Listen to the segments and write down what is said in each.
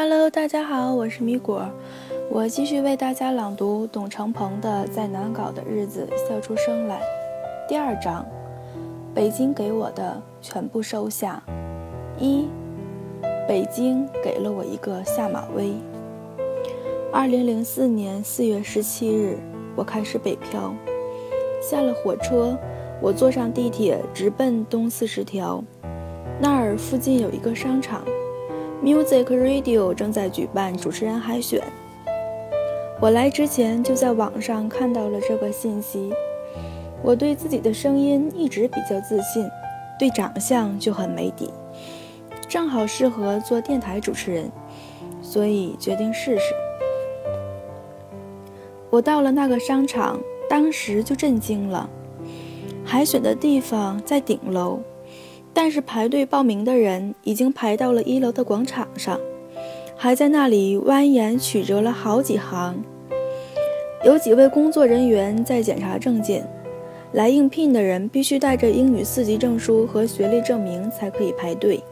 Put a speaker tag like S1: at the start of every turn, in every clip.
S1: Hello，大家好，我是米果，我继续为大家朗读董成鹏的《在难搞的日子笑出声来》第二章。北京给我的全部收下。一，北京给了我一个下马威。二零零四年四月十七日，我开始北漂。下了火车，我坐上地铁，直奔东四十条。那儿附近有一个商场，Music Radio 正在举办主持人海选。我来之前就在网上看到了这个信息。我对自己的声音一直比较自信，对长相就很没底，正好适合做电台主持人，所以决定试试。我到了那个商场，当时就震惊了。海选的地方在顶楼。但是排队报名的人已经排到了一楼的广场上，还在那里蜿蜒曲折了好几行。有几位工作人员在检查证件，来应聘的人必须带着英语四级证书和学历证明才可以排队。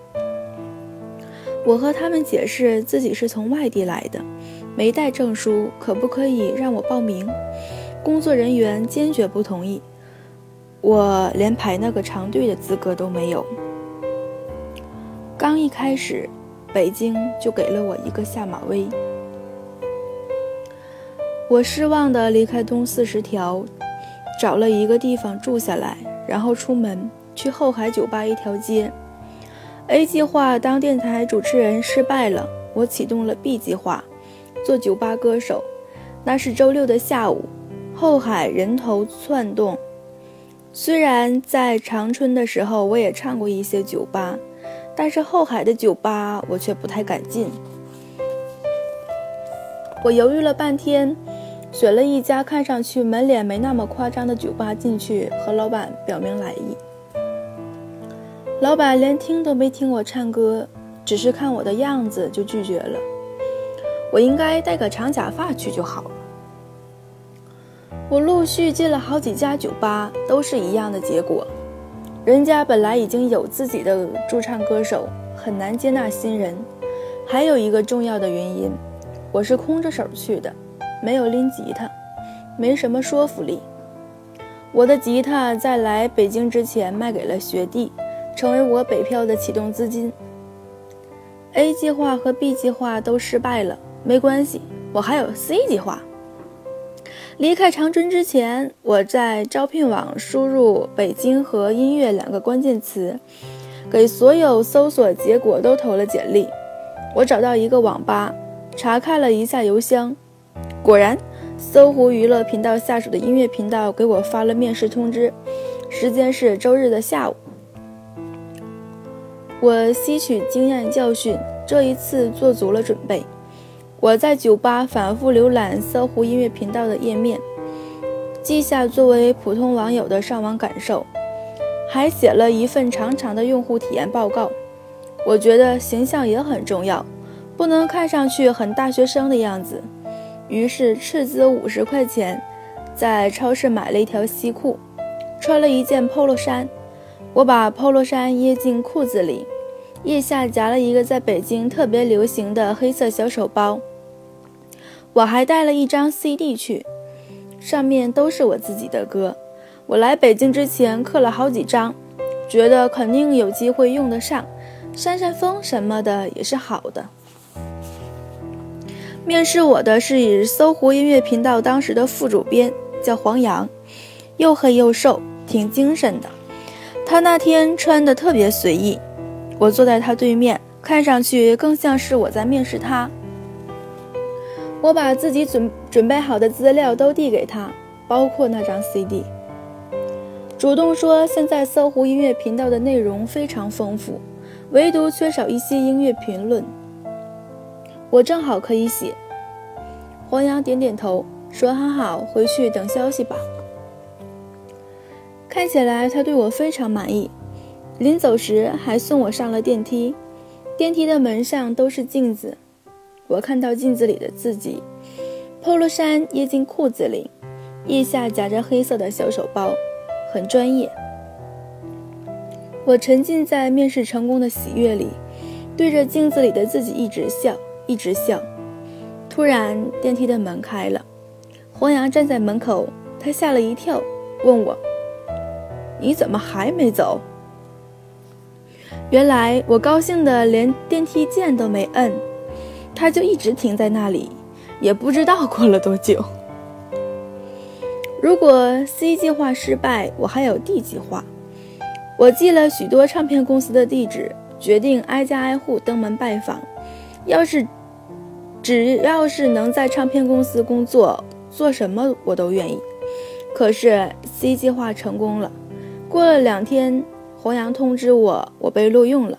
S1: 我和他们解释自己是从外地来的，没带证书，可不可以让我报名？工作人员坚决不同意。我连排那个长队的资格都没有。刚一开始，北京就给了我一个下马威。我失望地离开东四十条，找了一个地方住下来，然后出门去后海酒吧一条街。A 计划当电台主持人失败了，我启动了 B 计划，做酒吧歌手。那是周六的下午，后海人头窜动。虽然在长春的时候，我也唱过一些酒吧，但是后海的酒吧我却不太敢进。我犹豫了半天，选了一家看上去门脸没那么夸张的酒吧进去，和老板表明来意。老板连听都没听我唱歌，只是看我的样子就拒绝了。我应该戴个长假发去就好了。我陆续进了好几家酒吧，都是一样的结果。人家本来已经有自己的驻唱歌手，很难接纳新人。还有一个重要的原因，我是空着手去的，没有拎吉他，没什么说服力。我的吉他在来北京之前卖给了学弟，成为我北漂的启动资金。A 计划和 B 计划都失败了，没关系，我还有 C 计划。离开长春之前，我在招聘网输入“北京”和“音乐”两个关键词，给所有搜索结果都投了简历。我找到一个网吧，查看了一下邮箱，果然，搜狐娱乐频道下属的音乐频道给我发了面试通知，时间是周日的下午。我吸取经验教训，这一次做足了准备。我在酒吧反复浏览搜狐音乐频道的页面，记下作为普通网友的上网感受，还写了一份长长的用户体验报告。我觉得形象也很重要，不能看上去很大学生的样子。于是斥资五十块钱，在超市买了一条西裤，穿了一件 polo 衫。我把 polo 衫掖进裤子里。腋下夹了一个在北京特别流行的黑色小手包，我还带了一张 CD 去，上面都是我自己的歌。我来北京之前刻了好几张，觉得肯定有机会用得上，扇扇风什么的也是好的。面试我的是以搜狐音乐频道当时的副主编，叫黄洋，又黑又瘦，挺精神的。他那天穿的特别随意。我坐在他对面，看上去更像是我在面试他。我把自己准准备好的资料都递给他，包括那张 CD。主动说，现在搜狐音乐频道的内容非常丰富，唯独缺少一些音乐评论。我正好可以写。黄洋点点头，说：“很好，回去等消息吧。”看起来他对我非常满意。临走时还送我上了电梯，电梯的门上都是镜子，我看到镜子里的自己，polo 衫掖进裤子里，腋下夹着黑色的小手包，很专业。我沉浸在面试成功的喜悦里，对着镜子里的自己一直笑，一直笑。突然，电梯的门开了，黄洋站在门口，他吓了一跳，问我：“你怎么还没走？”原来我高兴的连电梯键都没摁，它就一直停在那里，也不知道过了多久。如果 C 计划失败，我还有 D 计划。我记了许多唱片公司的地址，决定挨家挨户登门拜访。要是只要是能在唱片公司工作，做什么我都愿意。可是 C 计划成功了。过了两天，黄洋通知我，我被录用了。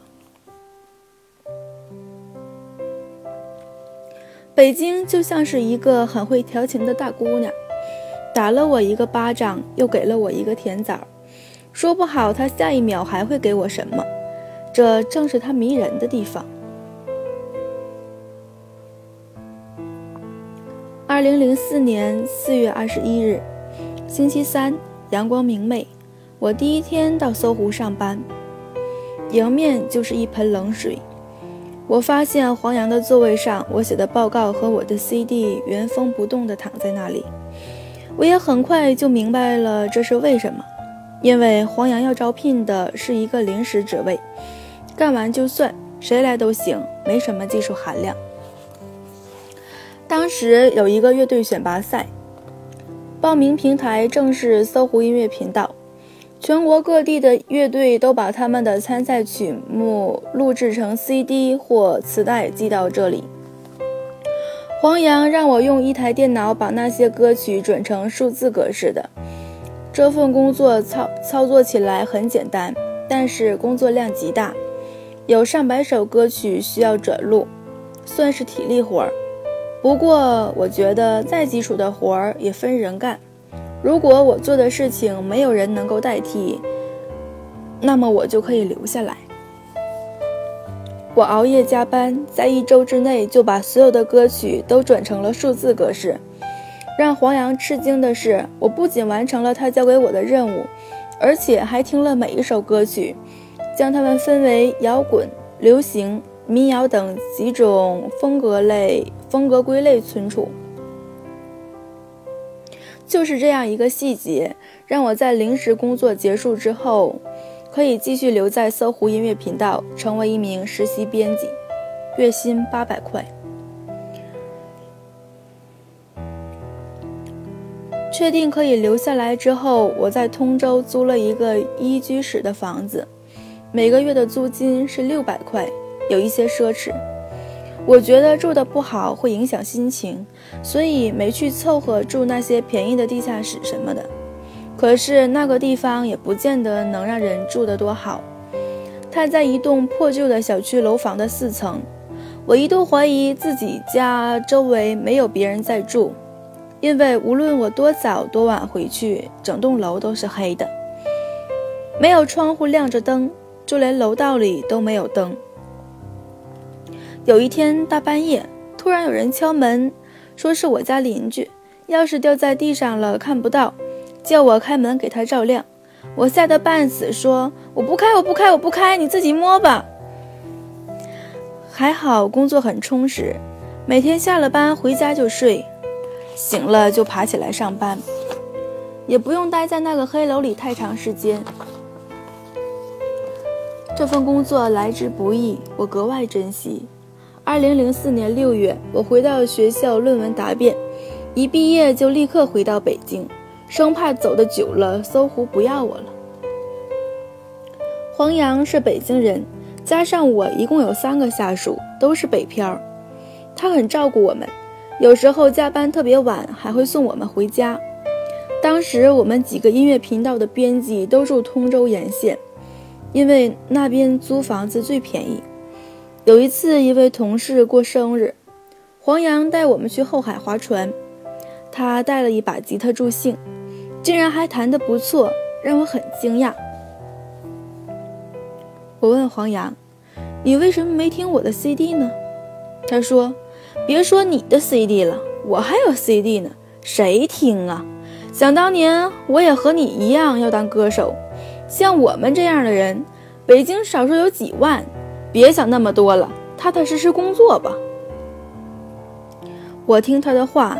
S1: 北京就像是一个很会调情的大姑娘。打了我一个巴掌，又给了我一个甜枣，说不好他下一秒还会给我什么。这正是他迷人的地方。二零零四年四月二十一日，星期三，阳光明媚，我第一天到搜狐上班，迎面就是一盆冷水。我发现黄洋的座位上，我写的报告和我的 CD 原封不动地躺在那里。我也很快就明白了这是为什么，因为黄洋要招聘的是一个临时职位，干完就算，谁来都行，没什么技术含量。当时有一个乐队选拔赛，报名平台正是搜狐音乐频道，全国各地的乐队都把他们的参赛曲目录制成 CD 或磁带寄到这里。黄洋让我用一台电脑把那些歌曲转成数字格式的。这份工作操操作起来很简单，但是工作量极大，有上百首歌曲需要转录，算是体力活儿。不过我觉得再基础的活儿也分人干。如果我做的事情没有人能够代替，那么我就可以留下来。我熬夜加班，在一周之内就把所有的歌曲都转成了数字格式。让黄洋吃惊的是，我不仅完成了他交给我的任务，而且还听了每一首歌曲，将它们分为摇滚、流行、民谣等几种风格类风格归类存储。就是这样一个细节，让我在临时工作结束之后。可以继续留在搜狐音乐频道，成为一名实习编辑，月薪八百块。确定可以留下来之后，我在通州租了一个一居室的房子，每个月的租金是六百块，有一些奢侈。我觉得住的不好会影响心情，所以没去凑合住那些便宜的地下室什么的。可是那个地方也不见得能让人住得多好。它在一栋破旧的小区楼房的四层，我一度怀疑自己家周围没有别人在住，因为无论我多早多晚回去，整栋楼都是黑的，没有窗户亮着灯，就连楼道里都没有灯。有一天大半夜，突然有人敲门，说是我家邻居，钥匙掉在地上了，看不到。叫我开门给他照亮，我吓得半死，说我不开，我不开，我不开，你自己摸吧。还好工作很充实，每天下了班回家就睡，醒了就爬起来上班，也不用待在那个黑楼里太长时间。这份工作来之不易，我格外珍惜。二零零四年六月，我回到学校论文答辩，一毕业就立刻回到北京。生怕走得久了，搜狐不要我了。黄洋是北京人，加上我一共有三个下属，都是北漂。他很照顾我们，有时候加班特别晚，还会送我们回家。当时我们几个音乐频道的编辑都住通州沿线，因为那边租房子最便宜。有一次，一位同事过生日，黄洋带我们去后海划船，他带了一把吉他助兴。竟然还弹得不错，让我很惊讶。我问黄洋：“你为什么没听我的 CD 呢？”他说：“别说你的 CD 了，我还有 CD 呢，谁听啊？想当年我也和你一样要当歌手，像我们这样的人，北京少说有几万。别想那么多了，踏踏实实工作吧。”我听他的话，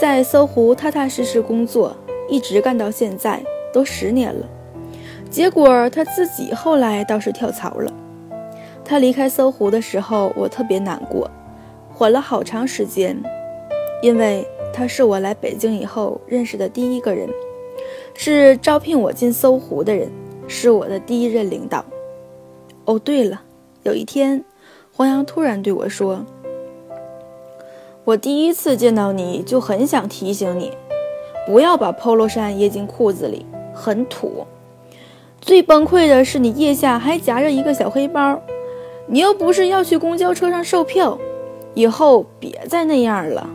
S1: 在搜狐踏踏实实工作，一直干到现在，都十年了。结果他自己后来倒是跳槽了。他离开搜狐的时候，我特别难过，缓了好长时间，因为他是我来北京以后认识的第一个人，是招聘我进搜狐的人，是我的第一任领导。哦，对了，有一天，黄洋突然对我说。我第一次见到你就很想提醒你，不要把 polo 衫掖进裤子里，很土。最崩溃的是你腋下还夹着一个小黑包，你又不是要去公交车上售票，以后别再那样了。